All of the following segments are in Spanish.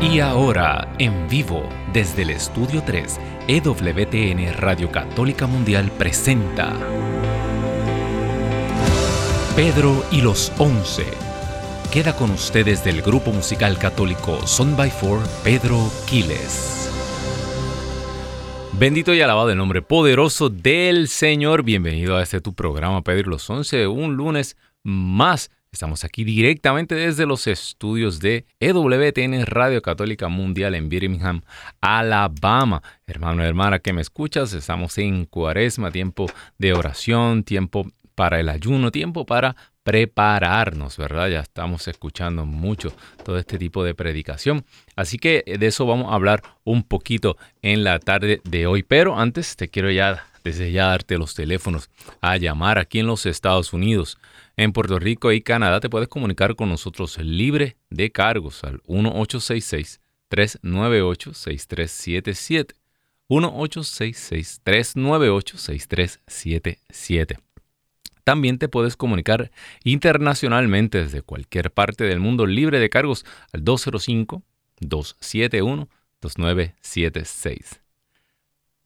Y ahora, en vivo, desde el Estudio 3, EWTN Radio Católica Mundial presenta Pedro y los Once. Queda con ustedes del grupo musical católico Son by Four, Pedro Quiles. Bendito y alabado el nombre poderoso del Señor. Bienvenido a este tu programa, Pedro y los Once, un lunes más Estamos aquí directamente desde los estudios de EWTN Radio Católica Mundial en Birmingham, Alabama. Hermano hermana que me escuchas, estamos en cuaresma, tiempo de oración, tiempo para el ayuno, tiempo para prepararnos, ¿verdad? Ya estamos escuchando mucho todo este tipo de predicación. Así que de eso vamos a hablar un poquito en la tarde de hoy. Pero antes te quiero ya, desde ya darte los teléfonos a llamar aquí en los Estados Unidos en Puerto Rico y Canadá te puedes comunicar con nosotros libre de cargos al 1866-398-6377. 1866-398-6377. También te puedes comunicar internacionalmente desde cualquier parte del mundo libre de cargos al 205-271-2976.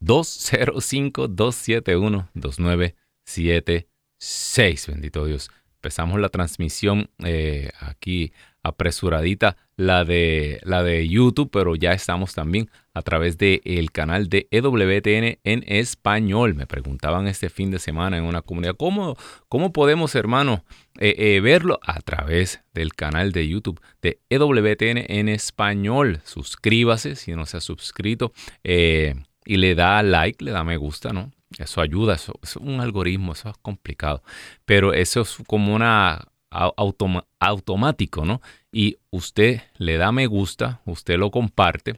205-271-2976. Bendito Dios empezamos la transmisión eh, aquí apresuradita, la de, la de YouTube, pero ya estamos también a través del canal de EWTN en español. Me preguntaban este fin de semana en una comunidad, ¿cómo, cómo podemos, hermano, eh, eh, verlo? A través del canal de YouTube de EWTN en español. Suscríbase si no se ha suscrito y le da like, le da me gusta, ¿no? Eso ayuda, eso, es un algoritmo, eso es complicado. Pero eso es como una automático, ¿no? Y usted le da me gusta, usted lo comparte.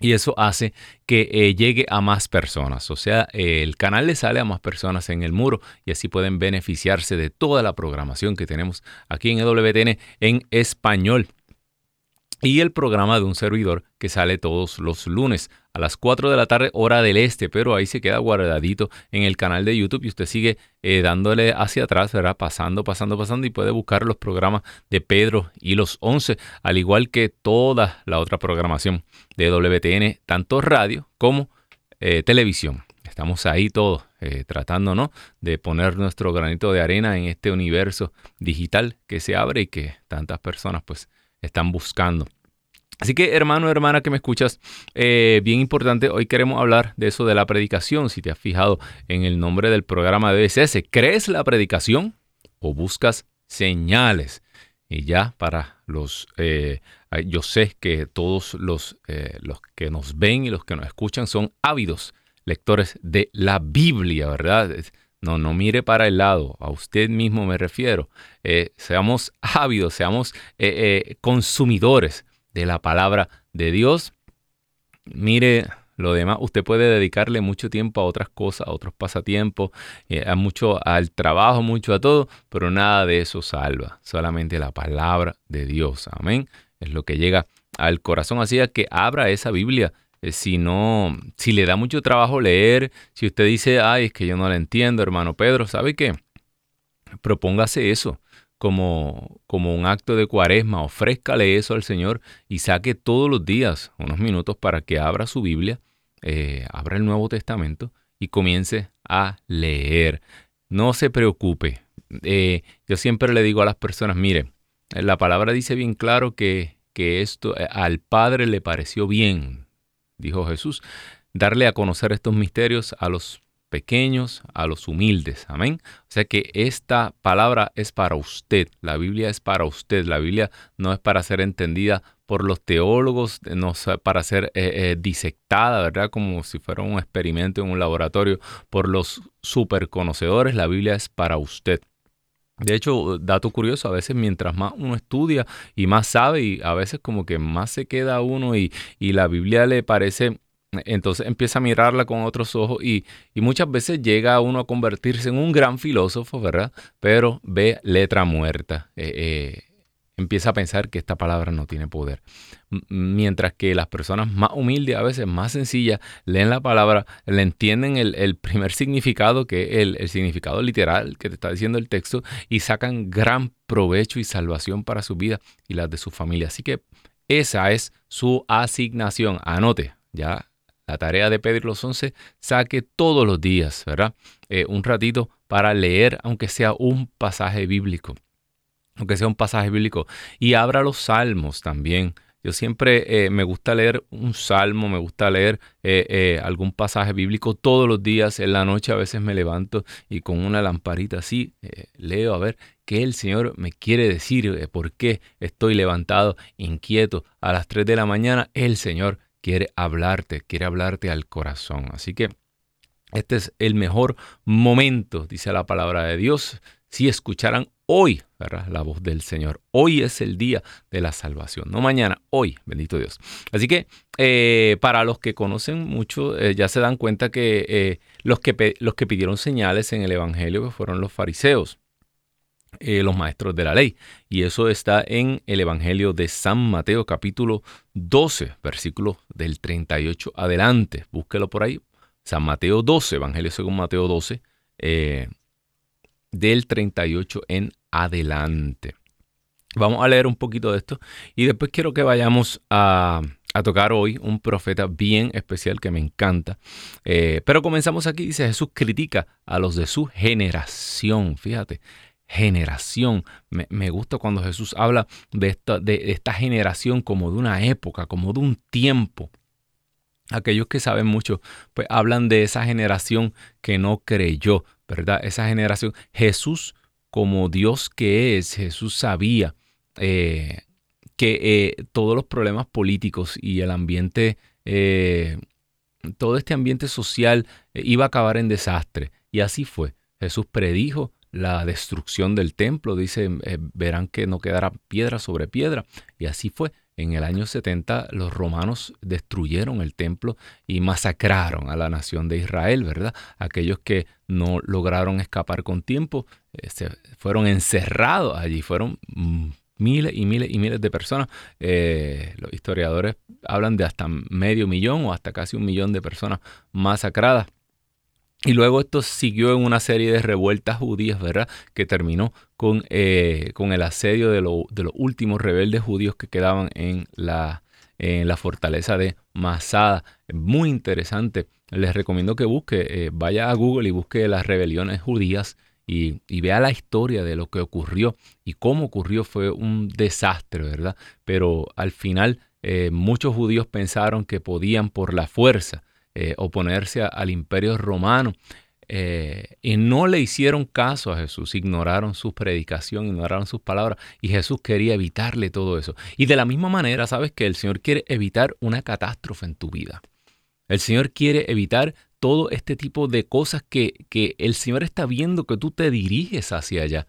Y eso hace que eh, llegue a más personas. O sea, el canal le sale a más personas en el muro y así pueden beneficiarse de toda la programación que tenemos aquí en EWTN en español y el programa de un servidor que sale todos los lunes a las 4 de la tarde hora del este, pero ahí se queda guardadito en el canal de YouTube y usted sigue eh, dándole hacia atrás, ¿verdad? Pasando, pasando, pasando y puede buscar los programas de Pedro y los 11, al igual que toda la otra programación de WTN, tanto radio como eh, televisión. Estamos ahí todos eh, tratando ¿no? de poner nuestro granito de arena en este universo digital que se abre y que tantas personas pues están buscando. Así que hermano, hermana que me escuchas, eh, bien importante, hoy queremos hablar de eso de la predicación. Si te has fijado en el nombre del programa de BSS, ¿crees la predicación o buscas señales? Y ya para los, eh, yo sé que todos los, eh, los que nos ven y los que nos escuchan son ávidos lectores de la Biblia, ¿verdad? No, no mire para el lado, a usted mismo me refiero. Seamos ávidos, seamos consumidores de la palabra de Dios. Mire lo demás, usted puede dedicarle mucho tiempo a otras cosas, a otros pasatiempos, a mucho al trabajo, mucho a todo, pero nada de eso salva. Solamente la palabra de Dios. Amén. Es lo que llega al corazón. Así que abra esa Biblia eh, si no, si le da mucho trabajo leer, si usted dice, ay, es que yo no la entiendo, hermano Pedro, ¿sabe qué? Propóngase eso como, como un acto de cuaresma, ofrézcale eso al Señor y saque todos los días unos minutos para que abra su Biblia, eh, abra el Nuevo Testamento y comience a leer. No se preocupe. Eh, yo siempre le digo a las personas, mire, la palabra dice bien claro que, que esto al Padre le pareció bien, dijo Jesús, darle a conocer estos misterios a los pequeños, a los humildes. Amén. O sea que esta palabra es para usted, la Biblia es para usted, la Biblia no es para ser entendida por los teólogos, no para ser eh, eh, disectada, ¿verdad? Como si fuera un experimento en un laboratorio por los superconocedores, la Biblia es para usted. De hecho, dato curioso, a veces mientras más uno estudia y más sabe, y a veces como que más se queda uno y la Biblia le parece, entonces empieza a mirarla con otros ojos y, y, muchas veces llega uno a convertirse en un gran filósofo, ¿verdad? Pero ve letra muerta. Eh, eh, empieza a pensar que esta palabra no tiene poder. Mientras que las personas más humildes, a veces más sencillas, leen la palabra, le entienden el, primer significado, que es el, el, significado literal que te está diciendo el texto, y sacan gran provecho y salvación para su vida y las de su familia. Así que Esa es su asignación. Anote, ya la tarea de pedir los once, saque todos los días, ¿verdad? Eh, un ratito para leer, aunque sea un pasaje bíblico. Aunque sea un pasaje bíblico. Y abra los salmos también. Yo siempre eh, me gusta leer un salmo, me gusta leer eh, algún pasaje bíblico todos los días. En la noche a veces me levanto y con una lamparita así leo a ver qué el Señor me quiere decir, por qué estoy levantado inquieto a las 3 de la mañana. El Señor quiere hablarte, quiere hablarte al corazón. Así que este es el mejor momento, dice la palabra de Dios, si escucharan hoy la voz del Señor. Hoy es el día de la salvación, no mañana, hoy, bendito Dios. Así que eh, para los que conocen mucho, eh, ya se dan cuenta que, eh, los que los que pidieron señales en el Evangelio fueron los fariseos. Eh, los maestros de la ley. Y eso está en el Evangelio de San Mateo capítulo 12, versículo del 38 adelante. Búsquelo por ahí. San Mateo 12, Evangelio según Mateo 12, eh, del 38 en adelante. Vamos a leer un poquito de esto y después quiero que vayamos a, tocar hoy un profeta bien especial que me encanta. Eh, pero comenzamos aquí, dice Jesús critica a los de su generación. Fíjate, generación. Me, gusta cuando Jesús habla de esta, de esta generación como de una época, como de un tiempo. Aquellos que saben mucho, pues hablan de esa generación que no creyó, ¿verdad? Esa generación. Jesús, como Dios que es, Jesús sabía eh, que eh, todos los problemas políticos y el ambiente, eh, todo este ambiente social iba a acabar en desastre. Y así fue. Jesús predijo la destrucción del templo. Dice, eh, verán que no quedará piedra sobre piedra. Y así fue. En el año 70 los romanos destruyeron el templo y masacraron a la nación de Israel, ¿verdad? Aquellos que no lograron escapar con tiempo eh, se fueron encerrados allí, fueron mm, miles y miles y miles de personas. Eh, los historiadores hablan de hasta medio millón o hasta casi un millón de personas masacradas. Y luego esto siguió en una serie de revueltas judías, ¿verdad? Que terminó con, eh, con el asedio de, de, los últimos rebeldes judíos que quedaban en la, en la fortaleza de Masada. Muy interesante. Les recomiendo que busque, eh, vaya a Google y busque las rebeliones judías y, vea la historia de lo que ocurrió y cómo ocurrió. Fue un desastre, ¿verdad? Pero al final eh, muchos judíos pensaron que podían por la fuerza eh, oponerse al imperio romano. Eh, y no le hicieron caso a Jesús, ignoraron su predicación, ignoraron sus palabras y Jesús quería evitarle todo eso. Y de la misma manera, sabes que el Señor quiere evitar una catástrofe en tu vida. El Señor quiere evitar todo este tipo de cosas que, que el Señor está viendo que tú te diriges hacia allá.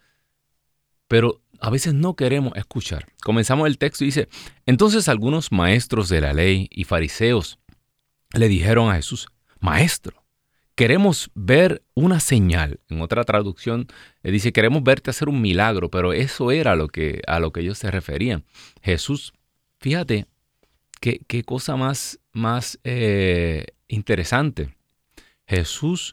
Pero a veces no queremos escuchar. Comenzamos el texto y dice, entonces algunos maestros de la ley y fariseos le dijeron a Jesús, Maestro, queremos ver una señal. En otra traducción le dice, queremos verte hacer un milagro, pero eso era lo que, a lo que ellos se referían. Jesús, fíjate, qué, cosa más, más eh, interesante. Jesús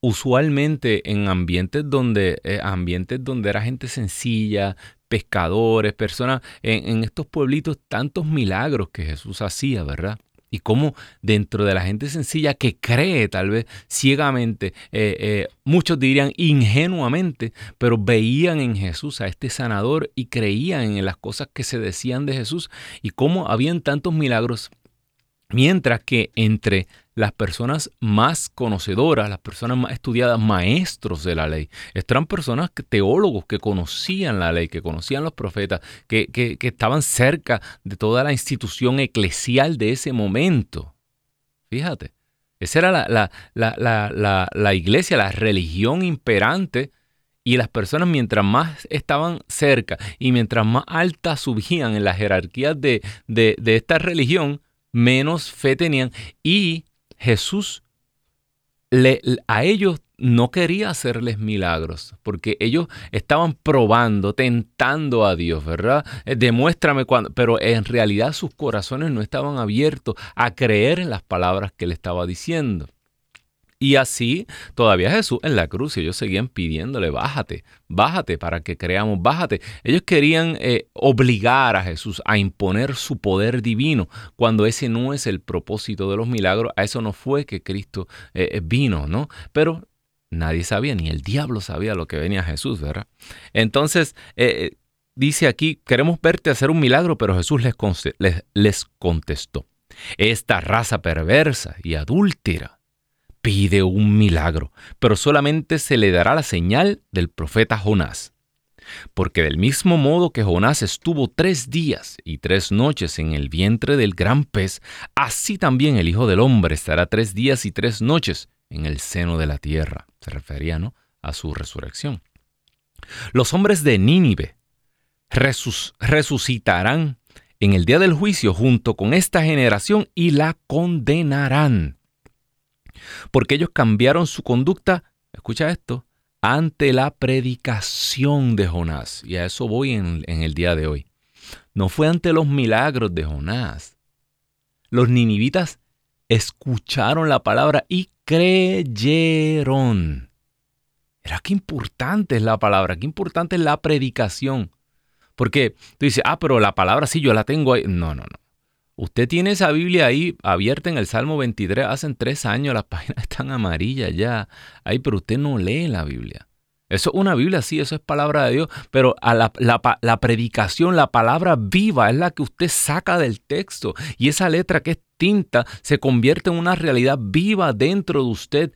usualmente en ambientes donde, eh, ambientes donde era gente sencilla, pescadores, personas, en estos pueblitos, tantos milagros que Jesús hacía, ¿verdad? Y cómo dentro de la gente sencilla que cree tal vez ciegamente, eh, eh, muchos dirían ingenuamente, pero veían en Jesús a este sanador y creían en las cosas que se decían de Jesús y cómo habían tantos milagros, mientras que entre las personas más conocedoras, las personas más estudiadas, maestros de la ley. eran personas, teólogos que conocían la ley, que conocían los profetas, que, estaban cerca de toda la institución eclesial de ese momento. Fíjate, esa era la, la, la iglesia, la religión imperante. Y las personas mientras más estaban cerca y mientras más altas subían en la jerarquía de, de, de esta religión, menos fe tenían y Jesús le, a ellos no quería hacerles milagros, porque ellos estaban probando, tentando a Dios, ¿verdad? Eh, demuéstrame cuando, pero en realidad sus corazones no estaban abiertos a creer en las palabras que le estaba diciendo. Y así todavía Jesús en la cruz y ellos seguían pidiéndole, bájate, bájate para que creamos, bájate. Ellos querían eh, obligar a Jesús a imponer su poder divino, cuando ese no es el propósito de los milagros, a eso no fue que Cristo eh, eh, vino, ¿no? Pero nadie sabía, ni el diablo sabía lo que venía Jesús, ¿verdad? Entonces, dice aquí, queremos verte hacer un milagro, pero Jesús les, les contestó, esta raza perversa y adúltera pide un milagro, pero solamente se le dará la señal del profeta Jonás. Porque del mismo modo que Jonás estuvo tres días y tres noches en el vientre del gran pez, así también el Hijo del Hombre estará tres días y tres noches en el seno de la tierra. Se refería a su resurrección. Los hombres de Nínive resucitarán en el día del juicio junto con esta generación y la condenarán porque ellos cambiaron su conducta, escucha esto, ante la predicación de Jonás. Y a eso voy en, el día de hoy. No fue ante los milagros de Jonás. Los ninivitas escucharon la palabra y creyeron. Era qué importante es la palabra, qué importante es la predicación. Porque tú dices, ah, pero la palabra sí yo la tengo ahí. No, no, no. Usted tiene esa Biblia ahí abierta en el Salmo 23, hacen tres años, las páginas están amarillas ya. Ahí, pero usted no lee la Biblia. Eso es una Biblia, sí, eso es palabra de Dios, pero a la, la, predicación, la palabra viva es la que usted saca del texto y esa letra que es tinta se convierte en una realidad viva dentro de usted.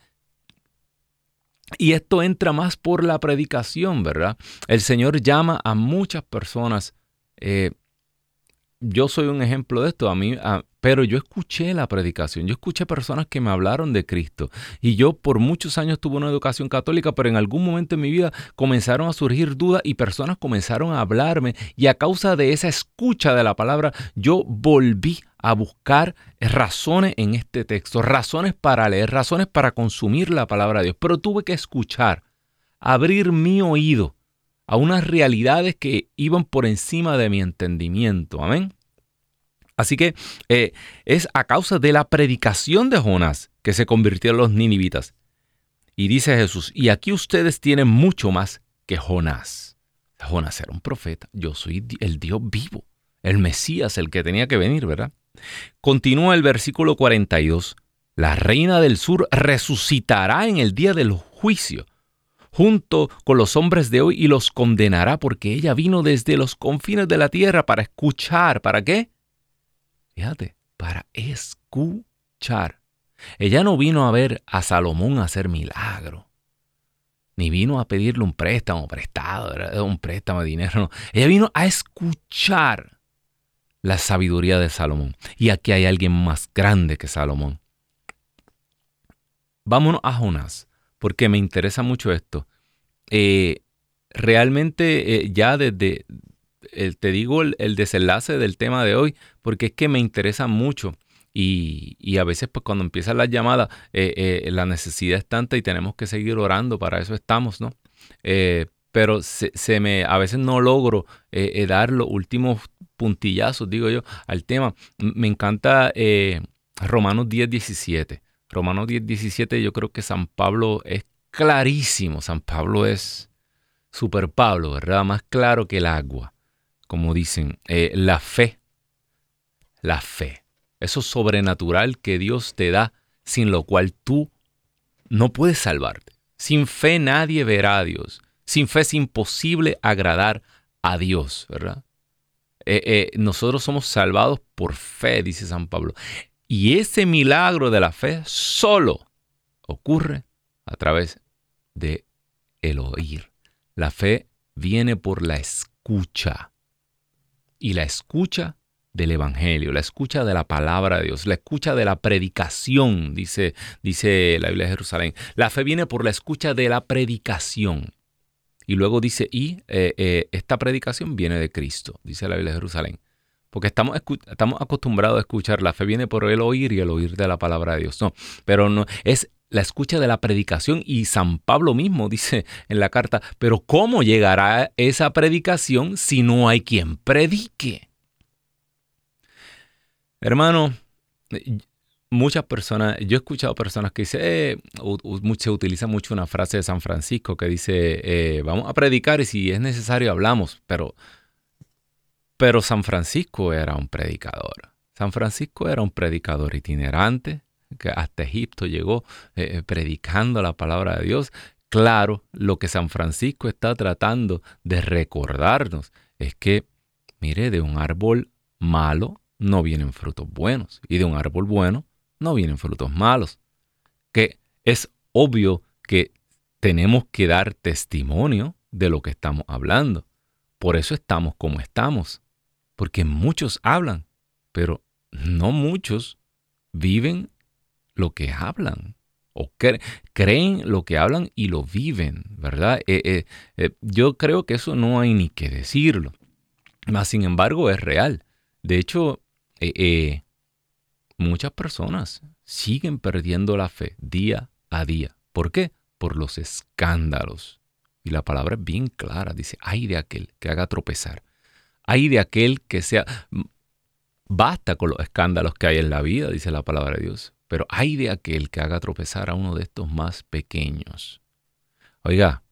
Y esto entra más por la predicación, ¿verdad? El Señor llama a muchas personas eh, yo soy un ejemplo de esto, a mí, pero yo escuché la predicación, yo escuché personas que me hablaron de Cristo y yo por muchos años tuve una educación católica, pero en algún momento en mi vida comenzaron a surgir dudas y personas comenzaron a hablarme y a causa de esa escucha de la palabra yo volví a buscar razones en este texto, razones para leer, razones para consumir la palabra de Dios, pero tuve que escuchar, abrir mi oído a unas realidades que iban por encima de mi entendimiento. Amén. Así que eh, es a causa de la predicación de Jonás que se convirtieron los ninivitas. Y dice Jesús, y aquí ustedes tienen mucho más que Jonás. Jonás era un profeta, yo soy el Dios vivo, el Mesías, el que tenía que venir, ¿verdad? Continúa el versículo 42, la reina del sur resucitará en el día del juicio junto con los hombres de hoy y los condenará porque ella vino desde los confines de la tierra para escuchar. ¿Para qué? Fíjate, para escuchar. Ella no vino a ver a Salomón hacer milagro. Ni vino a pedirle un préstamo prestado, un préstamo de dinero. Ella vino a escuchar la sabiduría de Salomón. Y aquí hay alguien más grande que Salomón. Vámonos a Jonás porque me interesa mucho esto. Eh, realmente eh, ya desde, te digo el, desenlace del tema de hoy, porque es que me interesa mucho. Y, a veces pues cuando empiezan las llamadas, eh, la necesidad es tanta y tenemos que seguir orando, para eso estamos, ¿no? pero se, me, a veces no logro dar los últimos puntillazos, digo yo, al tema. Me encanta Romanos 10, 17. Romanos 10, 17, yo creo que San Pablo es clarísimo. San Pablo es super Pablo, ¿verdad? Más claro que el agua. Como dicen, eh, la fe. La fe. Eso sobrenatural que Dios te da, sin lo cual tú no puedes salvarte. Sin fe nadie verá a Dios. Sin fe es imposible agradar a Dios, ¿verdad? Eh, eh, nosotros somos salvados por fe, dice San Pablo. Y ese milagro de la fe solo ocurre a través de el oír. La fe viene por la escucha. Y la escucha del Evangelio, la escucha de la palabra de Dios, la escucha de la predicación, dice, dice la Biblia de Jerusalén. La fe viene por la escucha de la predicación. Y luego dice, y eh, eh, esta predicación viene de Cristo, dice la Biblia de Jerusalén. Porque estamos, estamos acostumbrados a escuchar, la fe viene por el oír y el oír de la palabra de Dios. No, pero no, es la escucha de la predicación y San Pablo mismo dice en la carta, pero ¿cómo llegará esa predicación si no hay quien predique? Hermano, muchas personas, yo he escuchado personas que dicen, eh, se utiliza mucho una frase de San Francisco que dice, eh, vamos a predicar y si es necesario hablamos, pero, pero San Francisco era un predicador. San Francisco era un predicador itinerante, que hasta Egipto llegó eh, predicando la palabra de Dios. Claro, lo que San Francisco está tratando de recordarnos es que, mire, de un árbol malo no vienen frutos buenos y de un árbol bueno no vienen frutos malos. Que es obvio que tenemos que dar testimonio de lo que estamos hablando. Por eso estamos como estamos. Porque muchos hablan, pero no muchos viven lo que hablan. O creen lo que hablan y lo viven, ¿verdad? Eh, eh, eh, yo creo que eso no hay ni que decirlo. Mas, sin embargo, es real. De hecho, muchas personas siguen perdiendo la fe día a día. ¿Por qué? Por los escándalos. Y la palabra es bien clara, dice, ay de aquel que haga tropezar. Ay de aquel que sea... Basta con los escándalos que hay en la vida, dice la palabra de Dios. Pero ay de aquel que haga tropezar a uno de estos más pequeños. Oiga,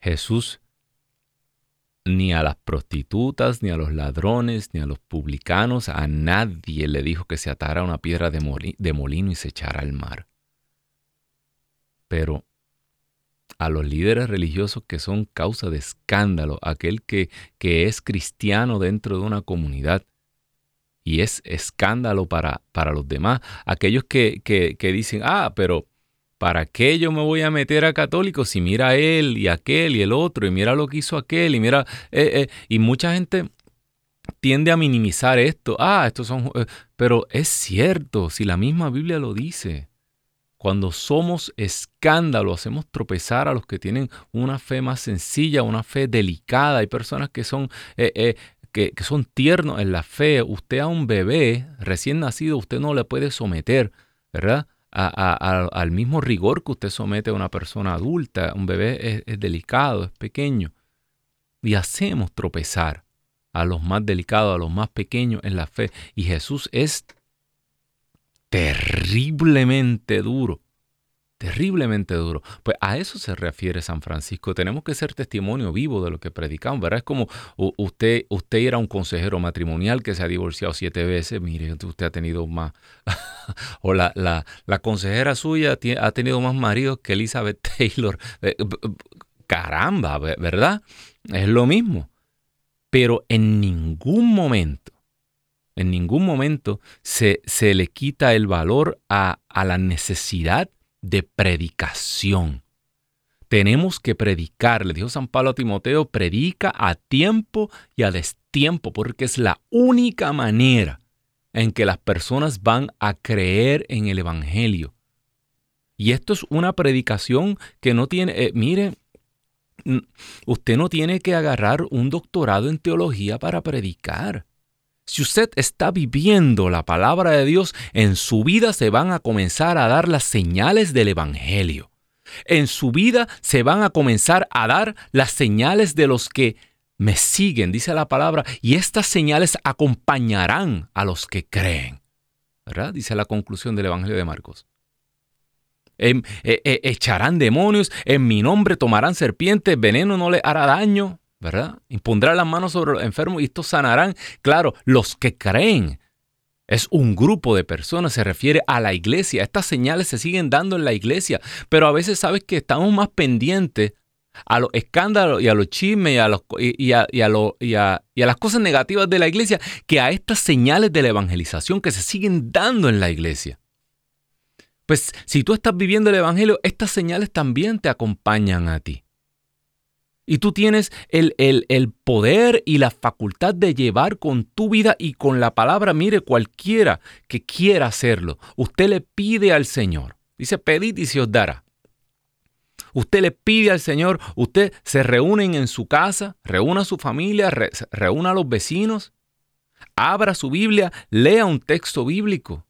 Jesús ni a las prostitutas, ni a los ladrones, ni a los publicanos, a nadie le dijo que se atara una piedra de, molino y se echara al mar. Pero a los líderes religiosos que son causa de escándalo, aquel que, que es cristiano dentro de una comunidad y es escándalo para, para los demás, aquellos que, que, que dicen, ah, pero ¿Para qué yo me voy a meter a católicos si mira él y aquel y el otro y mira lo que hizo aquel y mira... Eh, eh, y mucha gente tiende a minimizar esto. Ah, estos son... Eh", pero es cierto, si la misma Biblia lo dice. Cuando somos escándalo, hacemos tropezar a los que tienen una fe más sencilla, una fe delicada. Hay personas que son, que, que, son tiernos en la fe. Usted a un bebé recién nacido, usted no le puede someter, ¿verdad? al mismo rigor que usted somete a una persona adulta. Un bebé es, delicado, es pequeño. Y hacemos tropezar a los más delicados, a los más pequeños en la fe. Y Jesús es terriblemente duro terriblemente duro. Pues a eso se refiere San Francisco. Tenemos que ser testimonio vivo de lo que predicamos, ¿verdad? Es como usted, usted era un consejero matrimonial que se ha divorciado siete veces, mire, usted ha tenido más, o la, la, la, consejera suya ha tenido más maridos que Elizabeth Taylor. Eh, caramba, ¿verdad? Es lo mismo. Pero en ningún momento, en ningún momento se, se le quita el valor a, a la necesidad de predicación. Tenemos que predicar, le dijo San Pablo a Timoteo, predica a tiempo y a destiempo, porque es la única manera en que las personas van a creer en el Evangelio. Y esto es una predicación que no tiene, eh, mire, usted no tiene que agarrar un doctorado en teología para predicar. Si usted está viviendo la palabra de Dios, en su vida se van a comenzar a dar las señales del Evangelio. En su vida se van a comenzar a dar las señales de los que me siguen, dice la palabra, y estas señales acompañarán a los que creen. ¿Verdad? Dice la conclusión del Evangelio de Marcos. E, echarán demonios, en mi nombre tomarán serpientes, veneno no le hará daño. ¿Verdad? Impondrá las manos sobre los enfermos y estos sanarán. Claro, los que creen. Es un grupo de personas, se refiere a la iglesia. Estas señales se siguen dando en la iglesia, pero a veces sabes que estamos más pendientes a los escándalos y a los chismes y a, y a las cosas negativas de la iglesia que a estas señales de la evangelización que se siguen dando en la iglesia. Pues si tú estás viviendo el Evangelio, estas señales también te acompañan a ti. Y tú tienes el, el, poder y la facultad de llevar con tu vida y con la palabra, mire, cualquiera que quiera hacerlo, usted le pide al Señor. Dice, pedid y se os dará. Usted le pide al Señor, usted se reúnen en su casa, reúna a su familia, reúna a los vecinos, abra su Biblia, lea un texto bíblico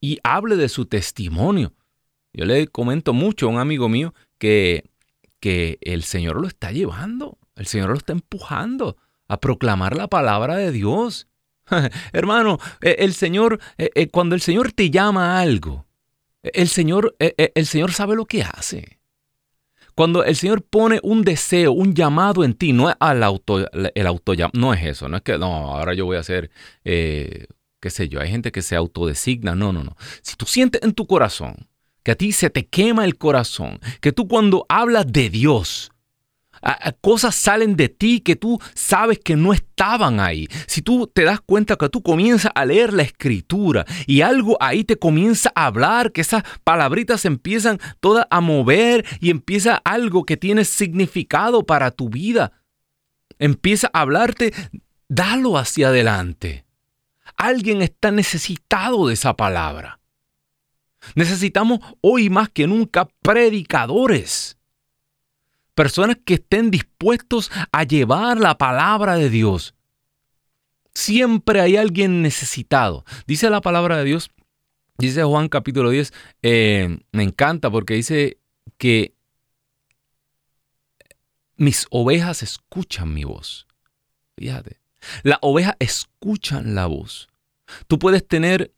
y hable de su testimonio. Yo le comento mucho a un amigo mío que que el Señor lo está llevando, el Señor lo está empujando a proclamar la palabra de Dios. Hermano, eh, el Señor, eh, eh, cuando el Señor te llama a algo, el Señor, el Señor sabe lo que hace. Cuando el Señor pone un deseo, un llamado en ti, no es al auto, el auto, no es eso, no es que, no, ahora yo voy a hacer, qué sé yo, hay gente que se autodesigna, no, no, no. Si tú sientes en tu corazón que a ti se te quema el corazón, que tú cuando hablas de Dios, cosas salen de ti que tú sabes que no estaban ahí. Si tú te das cuenta que tú comienzas a leer la escritura y algo ahí te comienza a hablar, que esas palabritas empiezan todas a mover y empieza algo que tiene significado para tu vida. Empieza a hablarte, dalo hacia adelante. Alguien está necesitado de esa palabra. Necesitamos hoy más que nunca predicadores personas que estén dispuestos a llevar la palabra de Dios. Siempre hay alguien necesitado. Dice la palabra de Dios, dice Juan capítulo 10, eh, me encanta porque dice que mis ovejas escuchan mi voz. Fíjate, las ovejas escuchan la voz. Tú puedes tener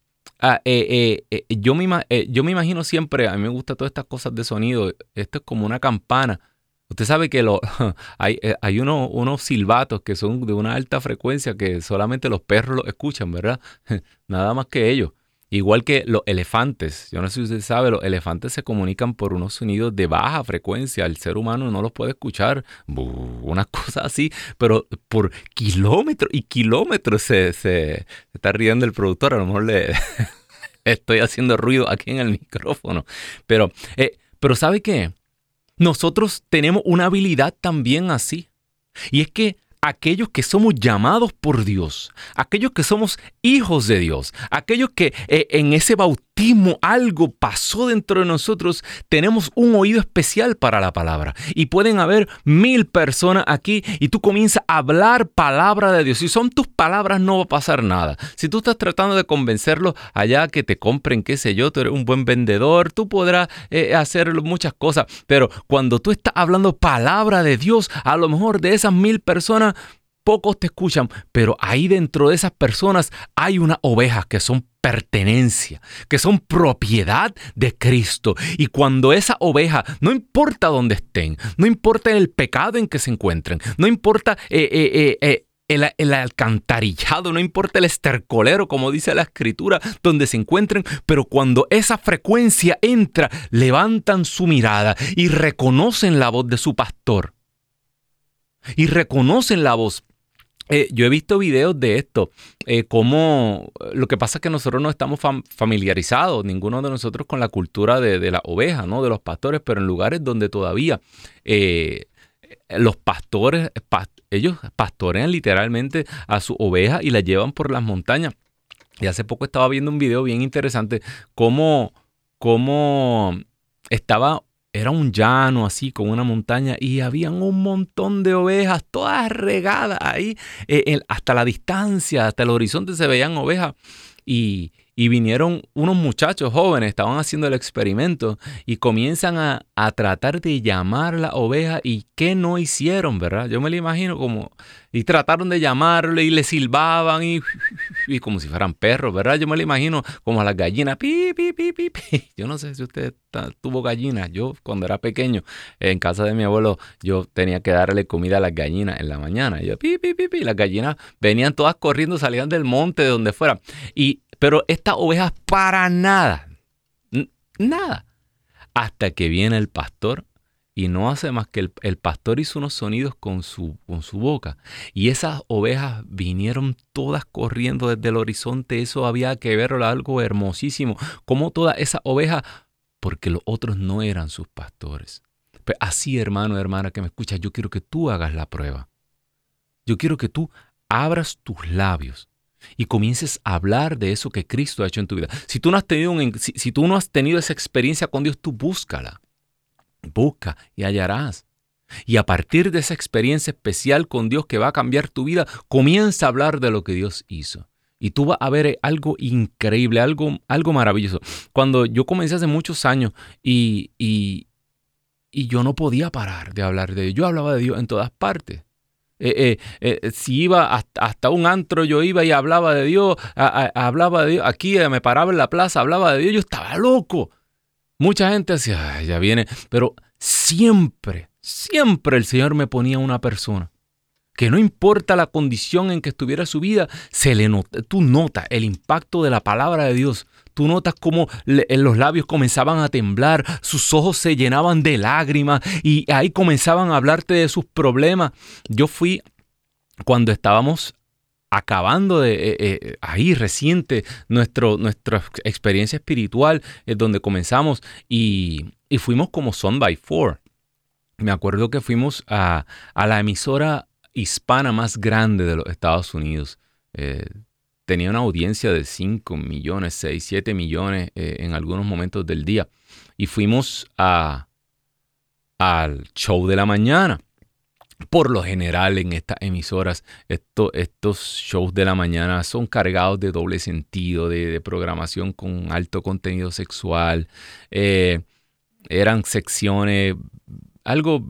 ah, eh, eh, yo, me, yo me imagino siempre, a mí me gustan todas estas cosas de sonido, esto es como una campana. Usted sabe que lo, hay, eh, hay unos silbatos que son de una alta frecuencia que solamente los perros los escuchan, ¿verdad? Nada más que ellos. Igual que los elefantes. Yo no sé si usted sabe, los elefantes se comunican por unos sonidos de baja frecuencia. El ser humano no los puede escuchar. Unas cosas así. Pero por kilómetros y kilómetros se, se está riendo el productor. A lo mejor le estoy haciendo ruido aquí en el micrófono. Pero, eh, pero ¿sabe qué? nosotros tenemos una habilidad también así. Y es que aquellos que somos llamados por Dios, aquellos que somos hijos de Dios, aquellos que eh, en ese bautismo algo pasó dentro de nosotros, tenemos un oído especial para la palabra. Y pueden haber mil personas aquí y tú comienzas a hablar palabra de Dios. Si son tus palabras no va a pasar nada. Si tú estás tratando de convencerlos allá que te compren, qué sé yo, tú eres un buen vendedor, tú podrás eh, hacer muchas cosas. Pero cuando tú estás hablando palabra de Dios, a lo mejor de esas mil personas, pocos te escuchan, pero ahí dentro de esas personas hay unas ovejas que son pertenencia, que son propiedad de Cristo. Y cuando esa oveja, no importa dónde estén, no importa el pecado en que se encuentren, no importa eh, eh, eh, el, el, alcantarillado, no importa el estercolero, como dice la escritura, donde se encuentren, pero cuando esa frecuencia entra, levantan su mirada y reconocen la voz de su pastor. Y reconocen la voz eh, yo he visto videos de esto, eh, como lo que pasa es que nosotros no estamos familiarizados, ninguno de nosotros con la cultura de, la oveja, ¿no? de los pastores, pero en lugares donde todavía eh, los pastores, ellos pastorean literalmente a su oveja y la llevan por las montañas. Y hace poco estaba viendo un video bien interesante, cómo, cómo estaba era un llano así con una montaña y habían un montón de ovejas todas regadas ahí eh, hasta la distancia, hasta el horizonte se veían ovejas y, y vinieron unos muchachos jóvenes, estaban haciendo el experimento y comienzan a, tratar de llamar la oveja y qué no hicieron, ¿verdad? Yo me lo imagino como, y trataron de llamarle y le silbaban y, y como si fueran perros, ¿verdad? Yo me lo imagino como a las gallinas, pi, pi, pi, pi, pi. Yo no sé si usted tuvo gallinas, yo cuando era pequeño, en casa de mi abuelo, yo tenía que darle comida a las gallinas en la mañana, y yo, pi, pi, pi, pi, las gallinas venían todas corriendo, salían del monte, de donde fuera, y pero estas ovejas para nada, nada. Hasta que viene el pastor y no hace más que el, pastor hizo unos sonidos con su, con su boca. Y esas ovejas vinieron todas corriendo desde el horizonte. Eso había que verlo, algo hermosísimo. Como todas esas ovejas, porque los otros no eran sus pastores. Pues así, hermano, hermana que me escuchas, yo quiero que tú hagas la prueba. Yo quiero que tú abras tus labios y comiences a hablar de eso que Cristo ha hecho en tu vida. Si tú no has tenido, si, tú no has tenido esa experiencia con Dios, tú búscala. Busca y hallarás. Y a partir de esa experiencia especial con Dios que va a cambiar tu vida, comienza a hablar de lo que Dios hizo. Y tú vas a ver algo increíble, algo, algo maravilloso. Cuando yo comencé hace muchos años y, y, y yo no podía parar de hablar de Dios, yo hablaba de Dios en todas partes. Eh, eh, si iba hasta, un antro, yo iba y hablaba de Dios, hablaba de Dios, aquí me paraba en la plaza, hablaba de Dios, yo estaba loco. Mucha gente decía, ya viene, pero siempre, siempre el Señor me ponía una persona que no importa la condición en que estuviera su vida, se le nota, tú notas el impacto de la palabra de Dios. Tú notas cómo los labios comenzaban a temblar, sus ojos se llenaban de lágrimas y ahí comenzaban a hablarte de sus problemas. Yo fui cuando estábamos acabando de eh, eh, ahí reciente nuestro, nuestra experiencia espiritual, es donde comenzamos y, fuimos como Son by Four. Me acuerdo que fuimos a, a la emisora hispana más grande de los Estados Unidos. Tenía una audiencia de 5 millones, 6, 7 millones eh, en algunos momentos del día. Y fuimos a, al show de la mañana. Por lo general en estas emisoras, estos shows de la mañana son cargados de doble sentido, de, programación con alto contenido sexual. Eh, eran secciones, algo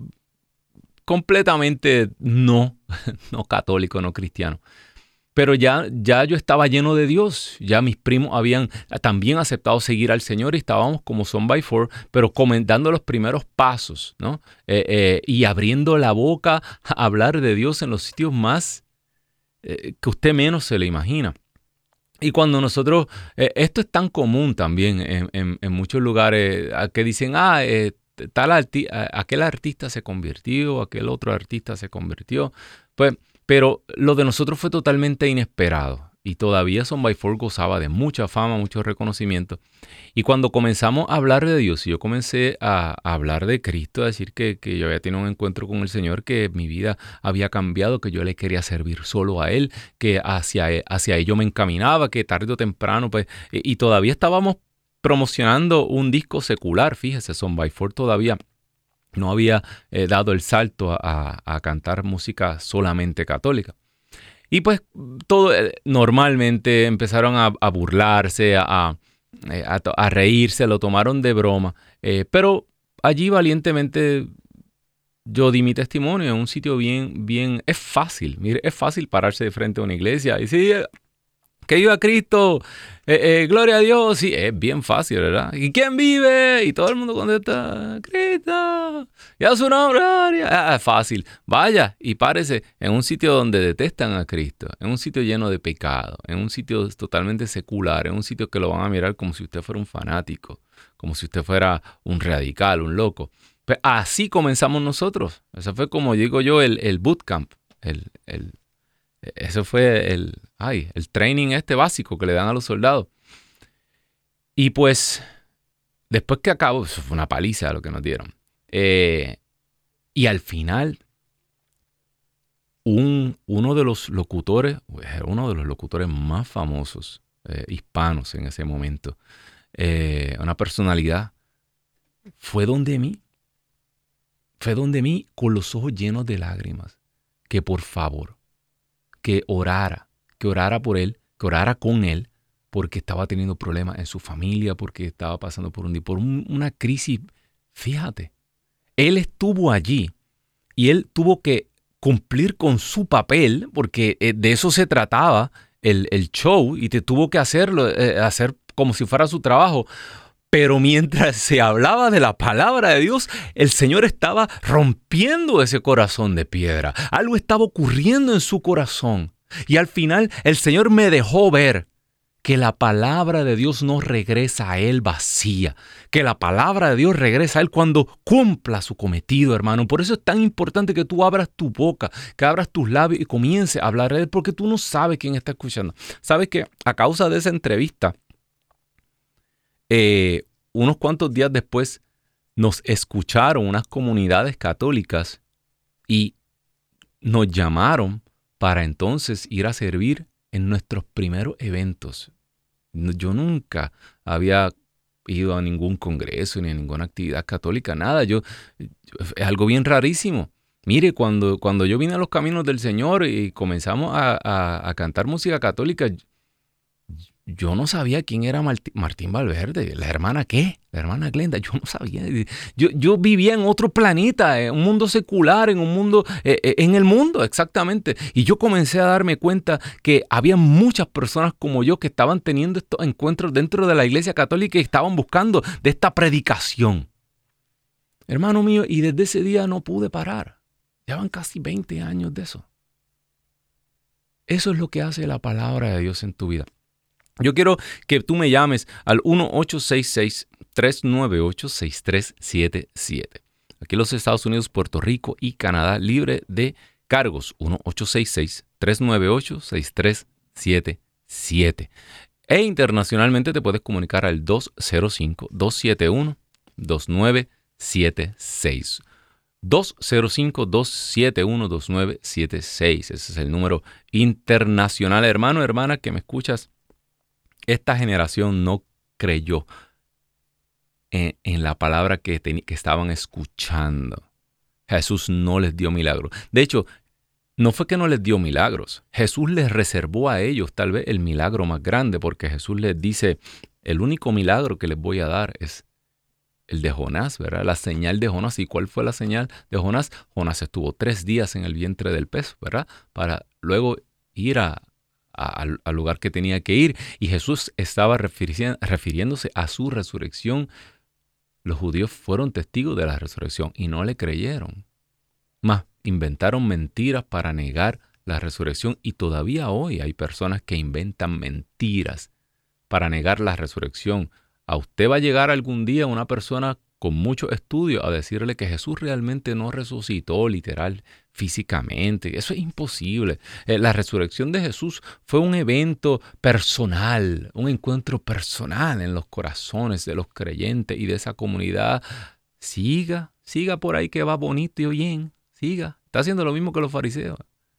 completamente no, no católico, no cristiano. Pero ya, ya yo estaba lleno de Dios, ya mis primos habían también aceptado seguir al Señor y estábamos como son by four, pero comentando los primeros pasos, ¿no? Eh, eh, y abriendo la boca a hablar de Dios en los sitios más eh, que usted menos se le imagina. Y cuando nosotros, esto es tan común también en, en muchos lugares que dicen, ah, tal aquel artista se convirtió, aquel otro artista se convirtió. Pues, pero lo de nosotros fue totalmente inesperado. Y todavía Son by Four gozaba de mucha fama, mucho reconocimiento. Y cuando comenzamos a hablar de Dios, y yo comencé a, hablar de Cristo, a decir que, yo había tenido un encuentro con el Señor, que mi vida había cambiado, que yo le quería servir solo a Él, que hacia, hacia ello me encaminaba, que tarde o temprano, pues, y todavía estábamos promocionando un disco secular. Fíjese, Son by Four todavía no había eh, dado el salto a, cantar música solamente católica. Y pues todo eh, normalmente empezaron a, burlarse, a, eh, a, reírse, lo tomaron de broma. pero allí valientemente yo di mi testimonio en un sitio bien, bien, es fácil, mire, es fácil pararse de frente a una iglesia y decir, que viva Cristo, eh, eh, gloria a Dios, sí, es bien fácil, ¿verdad? ¿Y quién vive? Y todo el mundo contesta, Cristo, y a su nombre, ah, es fácil. Vaya y párese en un sitio donde detestan a Cristo, en un sitio lleno de pecado, en un sitio totalmente secular, en un sitio que lo van a mirar como si usted fuera un fanático, como si usted fuera un radical, un loco. Pues así comenzamos nosotros. Eso fue como digo yo, el, el bootcamp, el, el eso fue el, ay, el training este básico que le dan a los soldados. Y pues, después que acabó, eso fue una paliza lo que nos dieron. Eh, y al final, un, uno de los locutores, uno de los locutores más famosos eh, hispanos en ese momento, eh, una personalidad, fue donde mí, fue donde mí con los ojos llenos de lágrimas, que por favor, que orara, que orara por él, que orara con él, porque estaba teniendo problemas en su familia, porque estaba pasando por, un, por una crisis. Fíjate, él estuvo allí y él tuvo que cumplir con su papel, porque eh, de eso se trataba el, show, y te tuvo que hacerlo, eh, hacer como si fuera su trabajo. Pero mientras se hablaba de la palabra de Dios, el Señor estaba rompiendo ese corazón de piedra. Algo estaba ocurriendo en su corazón. Y al final el Señor me dejó ver que la palabra de Dios no regresa a Él vacía, que la palabra de Dios regresa a Él cuando cumpla su cometido, hermano. Por eso es tan importante que tú abras tu boca, que abras tus labios y comiences a hablar de Él, porque tú no sabes quién está escuchando. Sabes que a causa de esa entrevista, eh, unos cuantos días después nos escucharon unas comunidades católicas y nos llamaron para entonces ir a servir en nuestros primeros eventos. Yo nunca había ido a ningún congreso ni a ninguna actividad católica, nada. Yo, es algo bien rarísimo. Mire, cuando, cuando yo vine a los caminos del Señor y comenzamos a, a cantar música católica, yo no sabía quién era Martín Valverde. ¿La hermana qué? La hermana Glenda. Yo no sabía. Yo, yo vivía en otro planeta, en un mundo secular, en un mundo, eh, eh, en el mundo, exactamente. Y yo comencé a darme cuenta que había muchas personas como yo que estaban teniendo estos encuentros dentro de la iglesia católica y estaban buscando de esta predicación. Hermano mío, y desde ese día no pude parar. Llevan casi 20 años de eso. Eso es lo que hace la palabra de Dios en tu vida. Yo quiero que tú me llames al 1866-398-6377. Aquí en los Estados Unidos, Puerto Rico y Canadá, libre de cargos. 1866-398-6377. E internacionalmente te puedes comunicar al 205-271-2976. 205-271-2976. Ese es el número internacional, hermano, hermana, que me escuchas esta generación no creyó en, la palabra que, estaban escuchando. Jesús no les dio milagros. De hecho, no fue que no les dio milagros. Jesús les reservó a ellos tal vez el milagro más grande, porque Jesús les dice, el único milagro que les voy a dar es el de Jonás, ¿verdad? La señal de Jonás. ¿Y cuál fue la señal de Jonás? Jonás estuvo tres días en el vientre del pez, ¿verdad? Para luego ir a, al, lugar que tenía que ir. Y Jesús estaba refiriéndose a su resurrección. Los judíos fueron testigos de la resurrección y no le creyeron. Más, inventaron mentiras para negar la resurrección y todavía hoy hay personas que inventan mentiras para negar la resurrección. A usted va a llegar algún día una persona con mucho estudio a decirle que Jesús realmente no resucitó literal físicamente. Eso es imposible. Eh, la resurrección de Jesús fue un evento personal, un encuentro personal en los corazones de los creyentes y de esa comunidad. Siga, siga por ahí que va bonito y bien. Siga. Está haciendo lo mismo que los fariseos,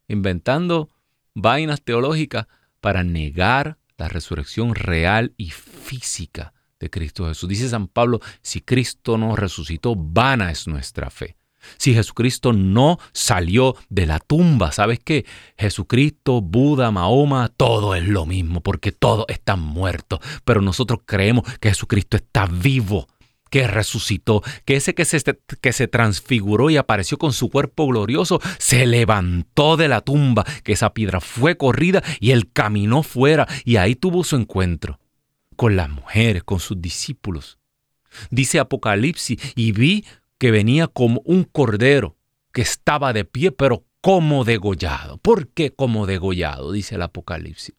inventando vainas teológicas para negar la resurrección real y física de Cristo Jesús. Dice San Pablo, si Cristo no resucitó, vana es nuestra fe. Si Jesucristo no salió de la tumba, ¿sabes qué? Jesucristo, Buda, Mahoma, todo es lo mismo, porque todo está muerto. Pero nosotros creemos que Jesucristo está vivo, que resucitó, que ese que se, que se transfiguró y apareció con su cuerpo glorioso, se levantó de la tumba, que esa piedra fue corrida y él caminó fuera y ahí tuvo su encuentro con las mujeres, con sus discípulos. Dice Apocalipsis, y vi que venía como un cordero que estaba de pie, pero como degollado. ¿Por qué como degollado? Dice el Apocalipsis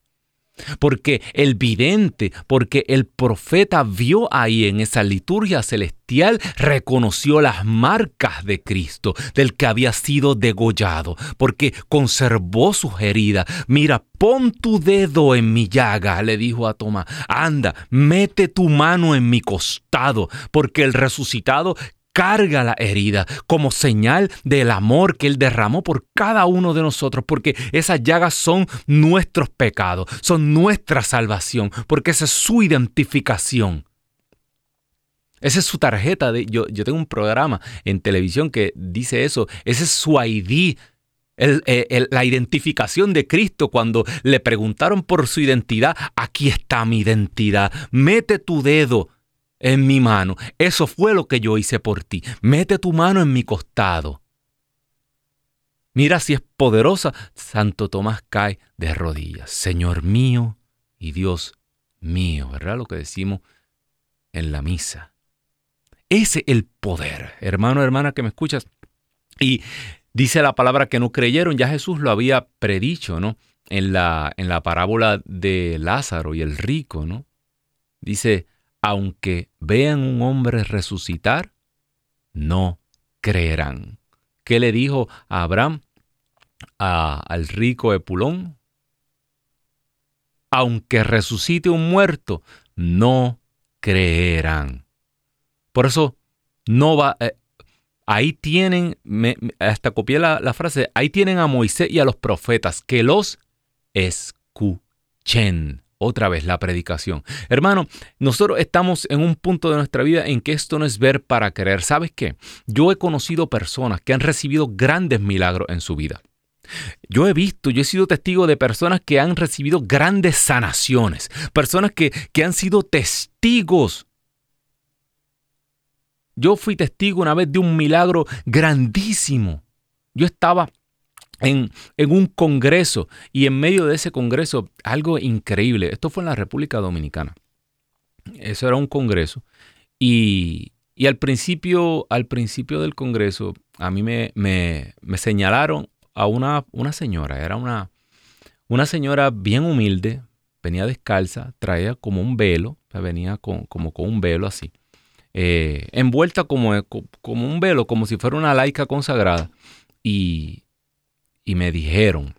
porque el vidente, porque el profeta vio ahí en esa liturgia celestial, reconoció las marcas de Cristo, del que había sido degollado, porque conservó sus heridas. Mira, pon tu dedo en mi llaga, le dijo a Tomás, anda, mete tu mano en mi costado, porque el resucitado carga la herida como señal del amor que Él derramó por cada uno de nosotros, porque esas llagas son nuestros pecados, son nuestra salvación, porque esa es su identificación. Esa es su tarjeta. De, yo, yo tengo un programa en televisión que dice eso. Ese es su ID. la identificación de Cristo cuando le preguntaron por su identidad, aquí está mi identidad, mete tu dedo en mi mano. Eso fue lo que yo hice por ti. Mete tu mano en mi costado. Mira si es poderosa. Santo Tomás cae de rodillas. Señor mío y Dios mío, ¿verdad? Lo que decimos en la misa. Ese es el poder, hermano, hermana que me escuchas. Y dice la palabra que no creyeron, ya Jesús lo había predicho, ¿no? En la, en la parábola de Lázaro y el rico, ¿no? Dice, aunque vean un hombre resucitar, no creerán. ¿Qué le dijo a Abraham, al rico Epulón? Aunque resucite un muerto, no creerán. Por eso, no va... Eh, ahí tienen, hasta copié la frase, ahí tienen a Moisés y a los profetas, que los escuchen otra vez la predicación. Hermano, nosotros estamos en un punto de nuestra vida en que esto no es ver para creer. ¿Sabes qué? Yo he conocido personas que han recibido grandes milagros en su vida. Yo he visto, yo he sido testigo de personas que han recibido grandes sanaciones, personas que, que han sido testigos. Yo fui testigo una vez de un milagro grandísimo. Yo estaba en, en, un congreso y en medio de ese congreso, algo increíble. Esto fue en la República Dominicana. Eso era un congreso. Y, y al, principio, al principio del congreso, a mí me, me, me señalaron a una, una señora, era una, una señora bien humilde, venía descalza, traía como un velo, venía con, como con un velo así, eh, envuelta como, como un velo, como si fuera una laica consagrada. Y, y me dijeron,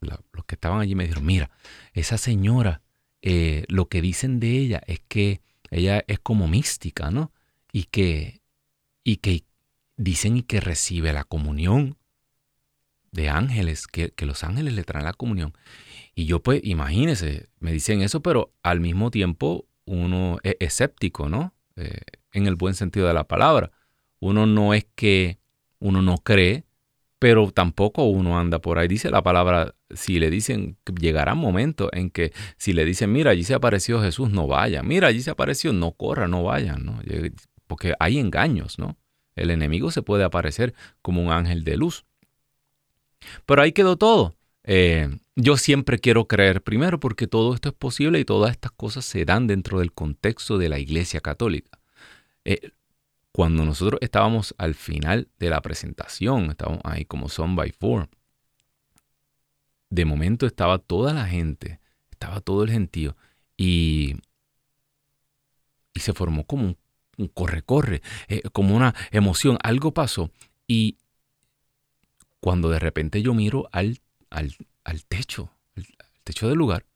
los que estaban allí me dijeron, mira, esa señora, eh, lo que dicen de ella es que ella es como mística, ¿no? Y que, y que dicen y que recibe la comunión de ángeles, que, los ángeles le traen la comunión. Y yo pues, imagínese, me dicen eso, pero al mismo tiempo uno es escéptico, ¿no? Eh, en el buen sentido de la palabra. Uno no es que uno no cree, pero tampoco uno anda por ahí. Dice la palabra, si le dicen, llegará un momento en que si le dicen, mira, allí se apareció Jesús, no vaya. Mira, allí se apareció, no corra, no vaya, ¿no? Porque hay engaños, ¿no? El enemigo se puede aparecer como un ángel de luz. Pero ahí quedó todo. Eh, yo siempre quiero creer primero porque todo esto es posible y todas estas cosas se dan dentro del contexto de la Iglesia Católica. Eh, cuando nosotros estábamos al final de la presentación, estábamos ahí como Son by Four, de momento estaba toda la gente, estaba todo el gentío y, y se formó como un corre-corre, eh, como una emoción, algo pasó y cuando de repente yo miro al, al, techo, al, techo del lugar,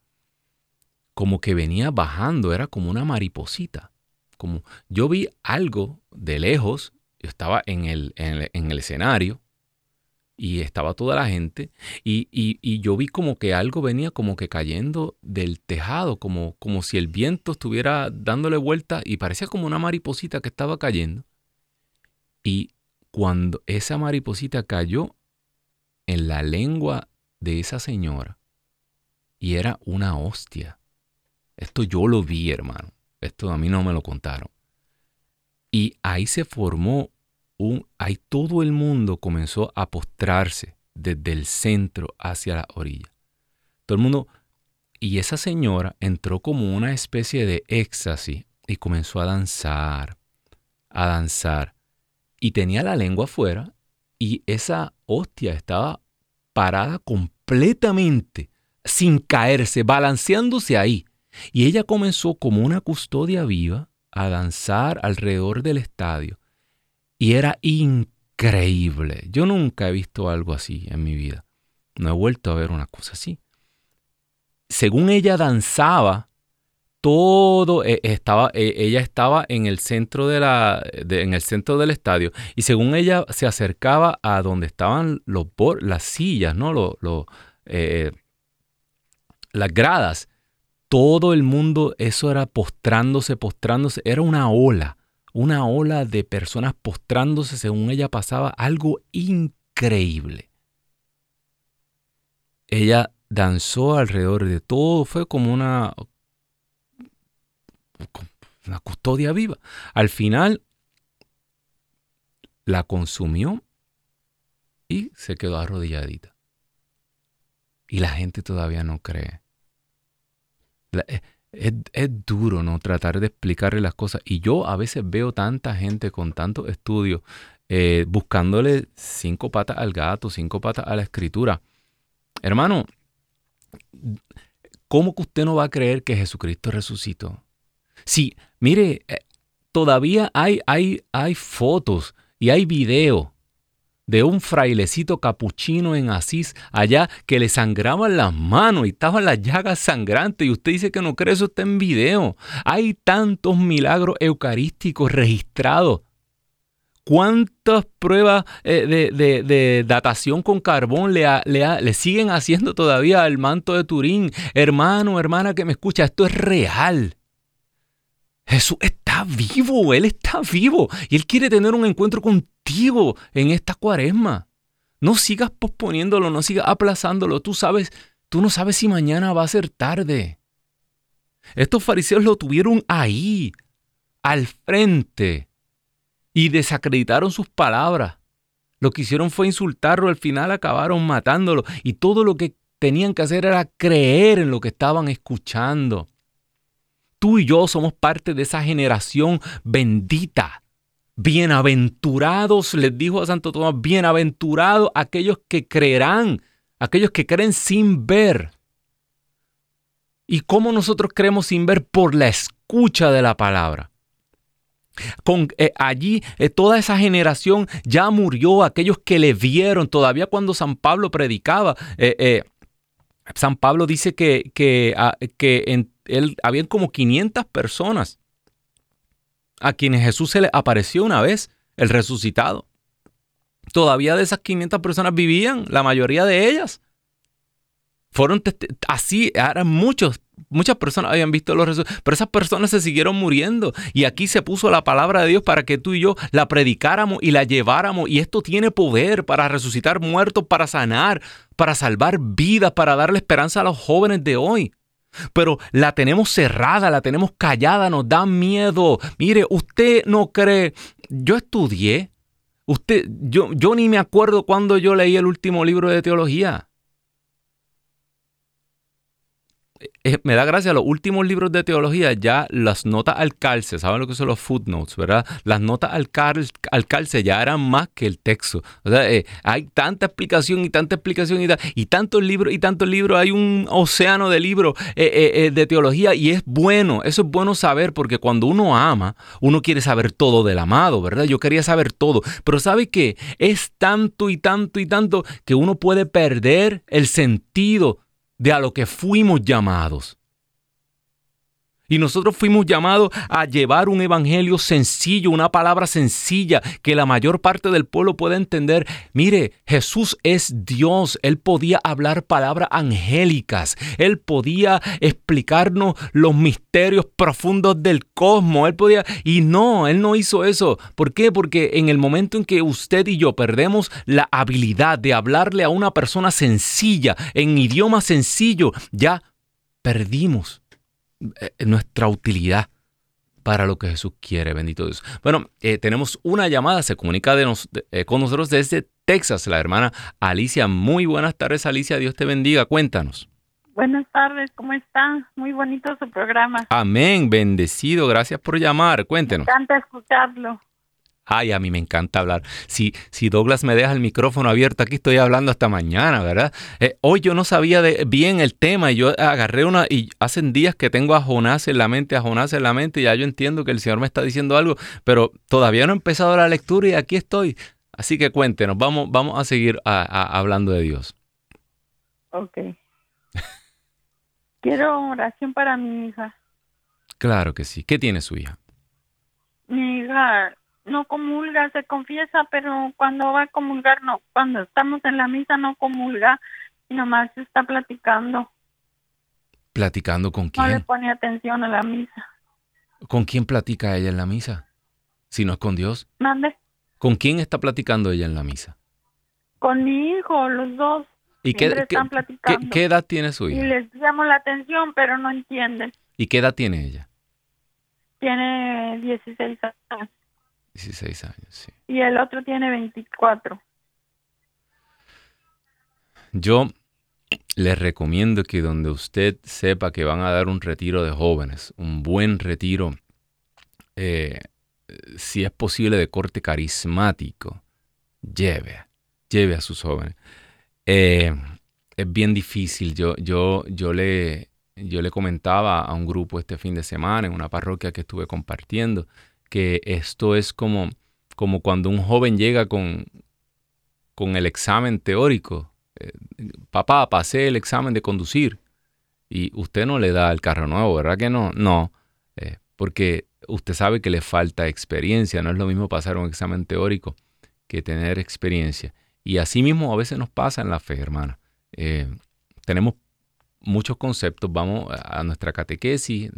como que venía bajando, era como una mariposita. Como yo vi algo de lejos, yo estaba en el, en el, escenario y estaba toda la gente y, y, yo vi como que algo venía como que cayendo del tejado, como, como si el viento estuviera dándole vuelta y parecía como una mariposita que estaba cayendo. Y cuando esa mariposita cayó en la lengua de esa señora y era una hostia. Esto yo lo vi, hermano. Esto a mí no me lo contaron. Y ahí se formó un... Ahí todo el mundo comenzó a postrarse desde el centro hacia la orilla. Todo el mundo... Y esa señora entró como una especie de éxtasis y comenzó a danzar, a danzar. Y tenía la lengua afuera y esa hostia estaba parada completamente, sin caerse, balanceándose ahí. Y ella comenzó como una custodia viva a danzar alrededor del estadio. Y era increíble. Yo nunca he visto algo así en mi vida. No he vuelto a ver una cosa así. Según ella danzaba, todo eh, estaba, eh, ella estaba en el centro de la, en el centro del estadio y según ella se acercaba a donde estaban los las sillas, no, eh, las gradas, todo el mundo eso era postrándose, postrándose, era una ola, una ola de personas postrándose según ella pasaba algo increíble. Ella danzó alrededor de todo, fue como una una custodia viva. Al final la consumió y se quedó arrodilladita. Y la gente todavía no cree. Eh, es, duro, ¿no? Tratar de explicarle las cosas. Y yo a veces veo tanta gente con tanto estudio eh, buscándole cinco patas al gato, cinco patas a la escritura. Hermano, ¿cómo que usted no va a creer que Jesucristo resucitó? Sí, mire, eh, todavía hay, hay, hay fotos y hay video de un frailecito capuchino en Asís allá que le sangraban las manos y estaban las llagas sangrantes y usted dice que no cree eso está en video. Hay tantos milagros eucarísticos registrados. ¿Cuántas pruebas eh, de, datación con carbón le, le, le siguen haciendo todavía al manto de Turín? Hermano, hermana que me escucha, esto es real. Jesús está vivo, Él está vivo y Él quiere tener un encuentro contigo en esta cuaresma. No sigas posponiéndolo, no sigas aplazándolo. Tú sabes, tú no sabes si mañana va a ser tarde. Estos fariseos lo tuvieron ahí, al frente, y desacreditaron sus palabras. Lo que hicieron fue insultarlo, al final acabaron matándolo y todo lo que tenían que hacer era creer en lo que estaban escuchando. Tú y yo somos parte de esa generación bendita. Bienaventurados, les dijo a Santo Tomás, bienaventurados aquellos que creerán, aquellos que creen sin ver. ¿Y cómo nosotros creemos sin ver? Por la escucha de la palabra. Con, eh, allí eh, toda esa generación ya murió, aquellos que le vieron, todavía cuando San Pablo predicaba. Eh, San Pablo dice que, que, ah, que en, habían como 500 personas a quienes Jesús se le apareció una vez, el resucitado. Todavía de esas 500 personas vivían, la mayoría de ellas. Fueron así, eran muchos, muchas personas habían visto los resultados, pero esas personas se siguieron muriendo. Y aquí se puso la palabra de Dios para que tú y yo la predicáramos y la lleváramos. Y esto tiene poder para resucitar muertos, para sanar, para salvar vidas, para darle esperanza a los jóvenes de hoy. Pero la tenemos cerrada, la tenemos callada, nos da miedo. Mire, usted no cree, yo estudié, usted, yo, yo ni me acuerdo cuando yo leí el último libro de teología. Eh, me da gracia, los últimos libros de teología ya las notas al calce, ¿saben lo que son los footnotes, verdad? Las notas al, calce ya eran más que el texto. Eh, hay tanta explicación y tanta explicación y, y tantos libros y tantos libros, hay un océano de libros eh, de teología y es bueno, eso es bueno saber porque cuando uno ama, uno quiere saber todo del amado, ¿verdad? Yo quería saber todo, pero ¿sabe qué? Es tanto y tanto y tanto que uno puede perder el sentido de a lo que fuimos llamados. Y nosotros fuimos llamados a llevar un evangelio sencillo, una palabra sencilla que la mayor parte del pueblo pueda entender. Mire, Jesús es Dios. Él podía hablar palabras angélicas. Él podía explicarnos los misterios profundos del cosmos. Él podía... Y no, Él no hizo eso. ¿Por qué? Porque en el momento en que usted y yo perdemos la habilidad de hablarle a una persona sencilla, en idioma sencillo, ya perdimos nuestra utilidad para lo que Jesús quiere, bendito Dios. Bueno, eh, tenemos una llamada, se comunica eh, con nosotros desde Texas, la hermana Alicia. Muy buenas tardes, Alicia, Dios te bendiga, cuéntanos. Buenas tardes, ¿cómo está? Muy bonito su programa. Amén, bendecido, gracias por llamar, cuéntenos. Me encanta escucharlo. Ay, a mí me encanta hablar. Si, si Douglas me deja el micrófono abierto, aquí estoy hablando hasta mañana, ¿verdad? Eh, hoy yo no sabía de, bien el tema y yo agarré una, y hacen días que tengo a Jonás en la mente, a Jonás en la mente, y ya yo entiendo que el Señor me está diciendo algo, pero todavía no he empezado la lectura y aquí estoy. Así que cuéntenos, vamos, vamos a seguir hablando de Dios. Ok. Quiero oración para mi hija. Claro que sí. ¿Qué tiene su hija? Mi hija no comulga, se confiesa, pero cuando va a comulgar, no, cuando estamos en la misa no comulga, y nomás está platicando. ¿Platicando con quién? No le pone atención a la misa. ¿Con quién platica ella en la misa? Si no es con Dios. ¿Mande? ¿Con quién está platicando ella en la misa? Con mi hijo, los dos. ¿Y qué, están platicando. ¿qué, edad tiene su hija? Y les llamo la atención, pero no entienden. ¿Y qué edad tiene ella? Tiene 16 años. 16 años, sí. Y el otro tiene 24. Yo les recomiendo que donde usted sepa que van a dar un retiro de jóvenes, un buen retiro, eh, si es posible de corte carismático, lleve, lleve a sus jóvenes. Eh, es bien difícil. Yo, yo, yo, le, yo le comentaba a un grupo este fin de semana en una parroquia que estuve compartiendo que esto es como, como cuando un joven llega con, con el examen teórico. Eh, papá, pasé el examen de conducir y usted no le da el carro nuevo, ¿verdad que no? No, eh, porque usted sabe que le falta experiencia, no es lo mismo pasar un examen teórico que tener experiencia. Y así mismo a veces nos pasa en la fe, hermana. Eh, tenemos muchos conceptos, vamos a nuestra catequesis,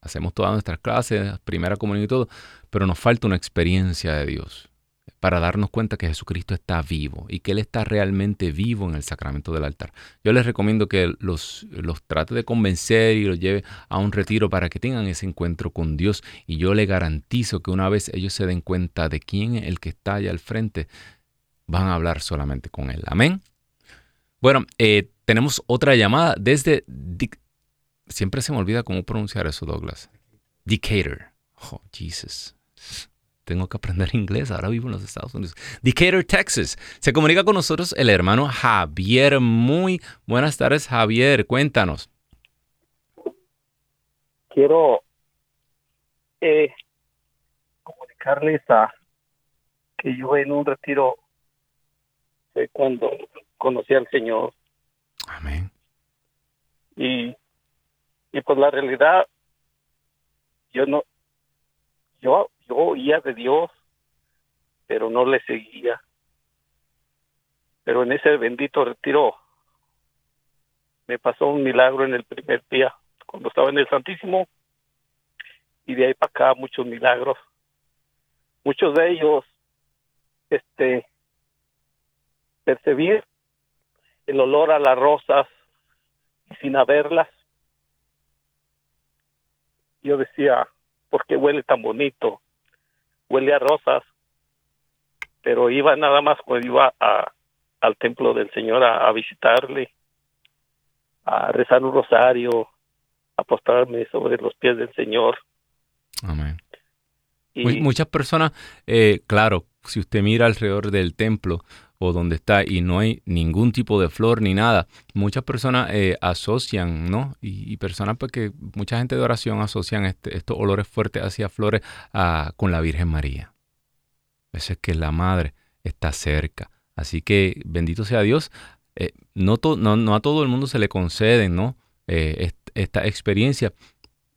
hacemos todas nuestras clases, primera comunión y todo, pero nos falta una experiencia de Dios. para darnos cuenta que Jesucristo está vivo y que Él está realmente vivo en el sacramento del altar. Yo les recomiendo que los, los trate de convencer y los lleve a un retiro para que tengan ese encuentro con Dios y yo les garantizo que una vez ellos se den cuenta de quién es el que está allá al frente, van a hablar solamente con Él. Amén. Bueno, eh, tenemos otra llamada desde... Siempre se me olvida cómo pronunciar eso, Douglas. Decatur. Oh, Jesus. Tengo que aprender inglés, ahora vivo en los Estados Unidos. Decatur, Texas. Se comunica con nosotros el hermano Javier. Muy buenas tardes, Javier. Cuéntanos. Quiero eh, comunicarles a que yo en un retiro fue cuando conocí al Señor. Amén. Y, y pues la realidad, yo no, yo yo oía de Dios, pero no le seguía. Pero en ese bendito retiro me pasó un milagro en el primer día, cuando estaba en el Santísimo, y de ahí para acá muchos milagros. Muchos de ellos, este, percibir el olor a las rosas sin haberlas. Yo decía, ¿por qué huele tan bonito? huele a rosas, pero iba nada más cuando iba a, al templo del Señor a, visitarle, a rezar un rosario, a postrarme sobre los pies del Señor. Amén. Y, Muchas personas, eh, claro, si usted mira alrededor del templo o donde está y no hay ningún tipo de flor ni nada, muchas personas eh, asocian, ¿no? Y, personas, porque pues, mucha gente de oración asocian este, estos olores fuertes hacia flores con la Virgen María. Eso es que la Madre está cerca. Así que bendito sea Dios. Eh, no, no, a todo el mundo se le conceden, ¿no? Eh, esta experiencia.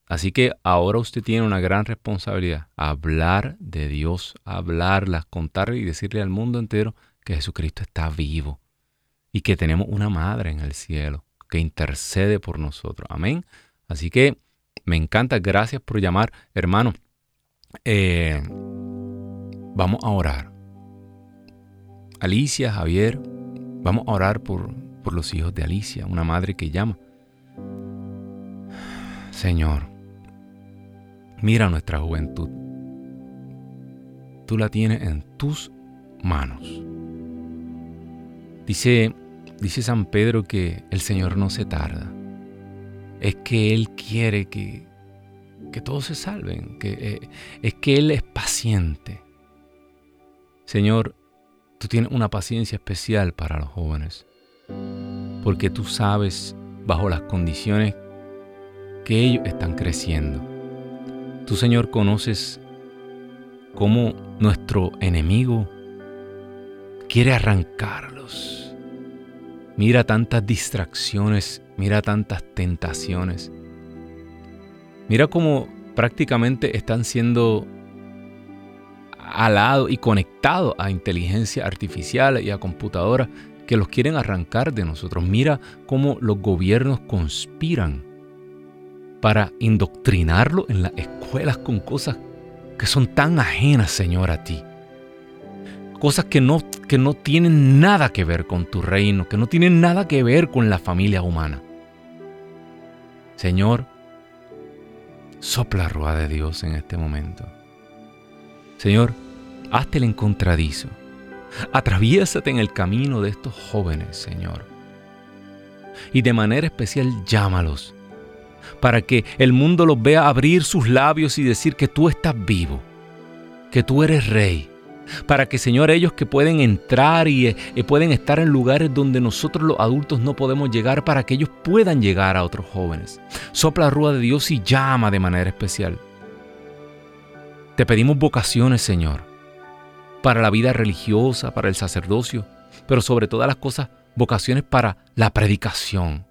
Así que ahora usted tiene una gran responsabilidad. Hablar de Dios, hablarlas, contarle y decirle al mundo entero que Jesucristo está vivo y que tenemos una madre en el cielo que intercede por nosotros. Amén. Así que me encanta, gracias por llamar, hermano. Eh, vamos a orar. Alicia, Javier, vamos a orar por, por los hijos de Alicia, una madre que llama. Señor, mira nuestra juventud. Tú la tienes en tus manos. Dice, dice San Pedro que el Señor no se tarda. Es que Él quiere que, que todos se salven. Que, eh, es que Él es paciente. Señor, tú tienes una paciencia especial para los jóvenes. Porque tú sabes bajo las condiciones que ellos están creciendo. Tú, Señor, conoces cómo nuestro enemigo quiere Mira tantas distracciones, mira tantas tentaciones. Mira cómo prácticamente están siendo alados y conectados a inteligencia artificial y a computadoras que los quieren arrancar de nosotros. Mira cómo los gobiernos conspiran para indoctrinarlo en las escuelas con cosas que son tan ajenas, Señor, a ti cosas que no, que no tienen nada que ver con tu reino, que no tienen nada que ver con la familia humana. Señor, sopla rueda de Dios en este momento. Señor, hazte el encontradizo. Atraviésate en el camino de estos jóvenes, Señor. Y de manera especial llámalos para que el mundo los vea abrir sus labios y decir que tú estás vivo, que tú eres rey, para que, Señor, ellos que pueden entrar y eh, pueden estar en lugares donde nosotros los adultos no podemos llegar, para que ellos puedan llegar a otros jóvenes. Sopla la rúa de Dios y llama de manera especial. Te pedimos vocaciones, Señor, para la vida religiosa, para el sacerdocio, pero sobre todas las cosas, vocaciones para la predicación.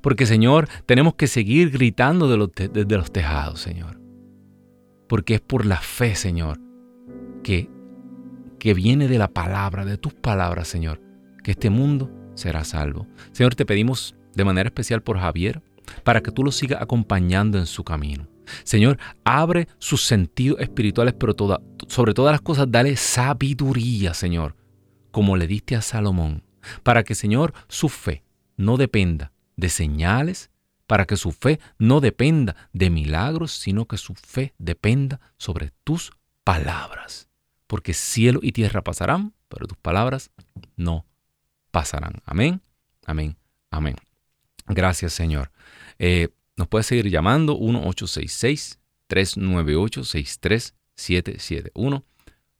Porque, Señor, tenemos que seguir gritando desde los tejados, Señor. Porque es por la fe, Señor, que que viene de la palabra, de tus palabras, Señor, que este mundo será salvo. Señor, te pedimos de manera especial por Javier, para que tú lo sigas acompañando en su camino. Señor, abre sus sentidos espirituales, pero sobre todas las cosas, dale sabiduría, Señor, como le diste a Salomón, para que, Señor, su fe no dependa de señales, para que su fe no dependa de milagros, sino que su fe dependa sobre tus palabras. Porque cielo y tierra pasarán, pero tus palabras no pasarán. Amén, amén, amén. Gracias, Señor. Eh, nos puede seguir llamando 1-866-398-6377.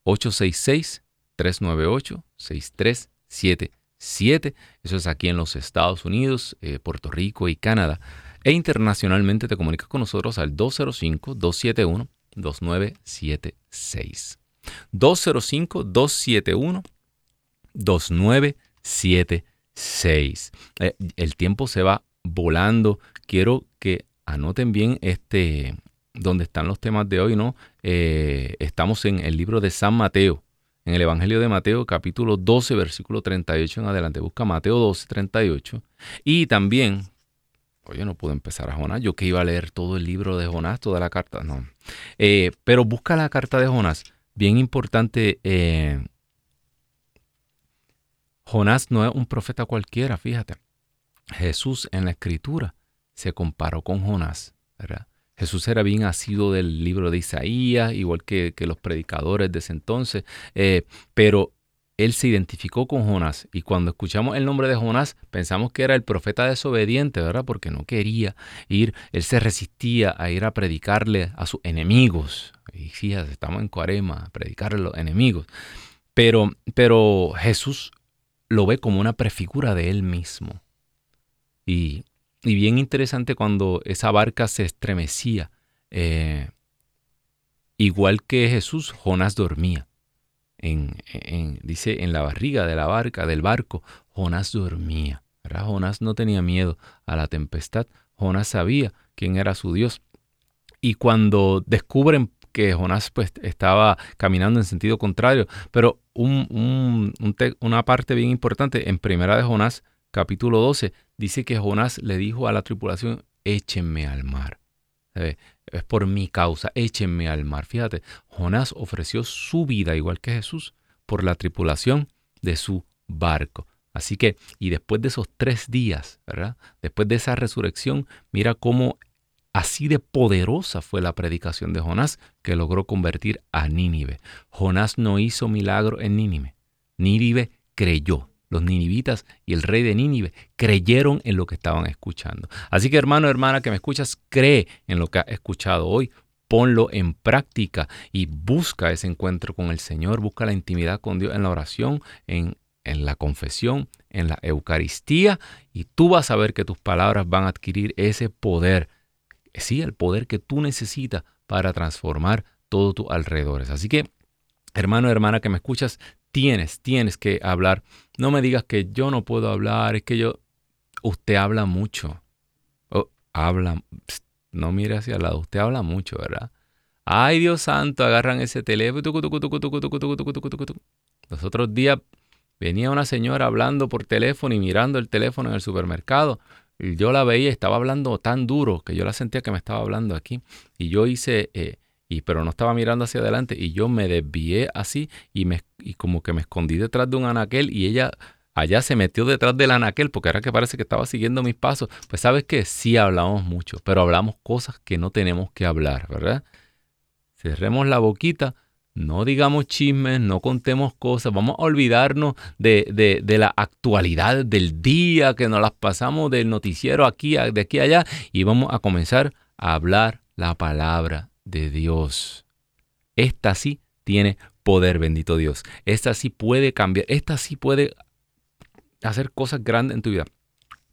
1-866-398-6377. Eso es aquí en los Estados Unidos, eh, Puerto Rico y Canadá. E internacionalmente te comunicas con nosotros al 205-271-2976. 205-271-2976. Eh, el tiempo se va volando. Quiero que anoten bien este donde están los temas de hoy, ¿no? Eh, estamos en el libro de San Mateo, en el Evangelio de Mateo, capítulo 12, versículo 38 en adelante. Busca Mateo 12, 38. Y también, oye, no puedo empezar a Jonás. Yo que iba a leer todo el libro de Jonás, toda la carta, no. Eh, pero busca la carta de Jonás. Bien importante, eh, Jonás no es un profeta cualquiera, fíjate. Jesús en la escritura se comparó con Jonás, ¿verdad? Jesús era bien asido del libro de Isaías, igual que, los predicadores de ese entonces, eh, pero él se identificó con Jonás y cuando escuchamos el nombre de Jonás pensamos que era el profeta desobediente, ¿verdad? Porque no quería ir, él se resistía a ir a predicarle a sus enemigos. Y fíjate, estamos en Cuarema, a predicarle a los enemigos. Pero, pero Jesús lo ve como una prefigura de él mismo. Y, bien interesante cuando esa barca se estremecía. Eh, igual que Jesús, Jonás dormía. En, dice en la barriga de la barca, del barco, Jonás dormía. Jonás no tenía miedo a la tempestad. Jonás sabía quién era su Dios. Y cuando descubren que Jonás pues, estaba caminando en sentido contrario, pero una parte bien importante en primera de Jonás capítulo 12, dice que Jonás le dijo a la tripulación, échenme al mar. Es por mi causa, échenme al mar. Fíjate, Jonás ofreció su vida, igual que Jesús, por la tripulación de su barco. Así que, y después de esos tres días, ¿verdad? Después de esa resurrección, mira cómo así de poderosa fue la predicación de Jonás que logró convertir a Nínive. Jonás no hizo milagro en Nínive. Nínive creyó los ninivitas y el rey de Nínive creyeron en lo que estaban escuchando. Así que hermano, hermana que me escuchas, cree en lo que has escuchado hoy, ponlo en práctica y busca ese encuentro con el Señor, busca la intimidad con Dios en la oración, en, en la confesión, en la Eucaristía y tú vas a ver que tus palabras van a adquirir ese poder, sí, el poder que tú necesitas para transformar todo tus alrededores. Así que, hermano, hermana que me escuchas, tienes, tienes que hablar. No me digas que yo no puedo hablar, es que yo... Usted habla mucho. habla... No mire hacia el lado, usted habla mucho, ¿verdad? Ay, Dios santo, agarran ese teléfono. Los otros días venía una señora hablando por teléfono y mirando el teléfono en el supermercado. Y yo la veía, estaba hablando tan duro que yo la sentía que me estaba hablando aquí. Y yo hice y pero no estaba mirando hacia adelante y yo me desvié así y, me, y como que me escondí detrás de un anaquel y ella allá se metió detrás del anaquel porque era que parece que estaba siguiendo mis pasos. Pues sabes que sí hablamos mucho, pero hablamos cosas que no tenemos que hablar, ¿verdad? Cerremos la boquita, no digamos chismes, no contemos cosas, vamos a olvidarnos de, de, de la actualidad del día, que nos las pasamos del noticiero aquí, de aquí allá, y vamos a comenzar a hablar la palabra de Dios. Esta sí tiene poder, bendito Dios. Esta sí puede cambiar, esta sí puede hacer cosas grandes en tu vida.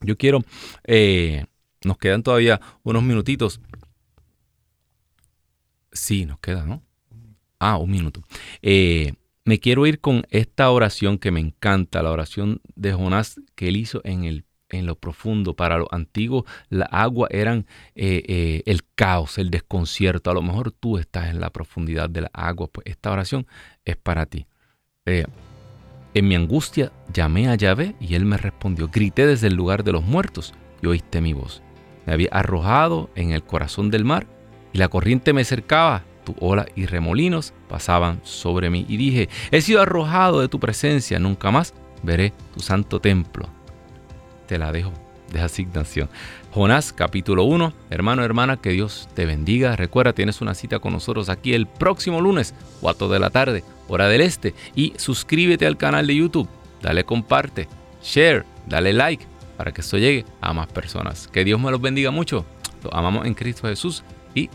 Yo quiero, eh, nos quedan todavía unos minutitos. Sí, nos queda, ¿no? Ah, un minuto. Eh, me quiero ir con esta oración que me encanta, la oración de Jonás que él hizo en el en lo profundo. Para los antiguos, la agua eran eh, eh, el caos, el desconcierto. A lo mejor tú estás en la profundidad de la agua, pues esta oración es para ti. Eh, en mi angustia llamé a Yahvé y él me respondió. Grité desde el lugar de los muertos y oíste mi voz. Me había arrojado en el corazón del mar y la corriente me cercaba, tu ola y remolinos pasaban sobre mí. Y dije, he sido arrojado de tu presencia, nunca más veré tu santo templo. Te la dejo de asignación. Jonás capítulo 1, hermano, hermana, que Dios te bendiga. Recuerda, tienes una cita con nosotros aquí el próximo lunes, 4 de la tarde, hora del este. Y suscríbete al canal de YouTube, dale comparte, share, dale like para que esto llegue a más personas. Que Dios me los bendiga mucho. Lo amamos en Cristo Jesús y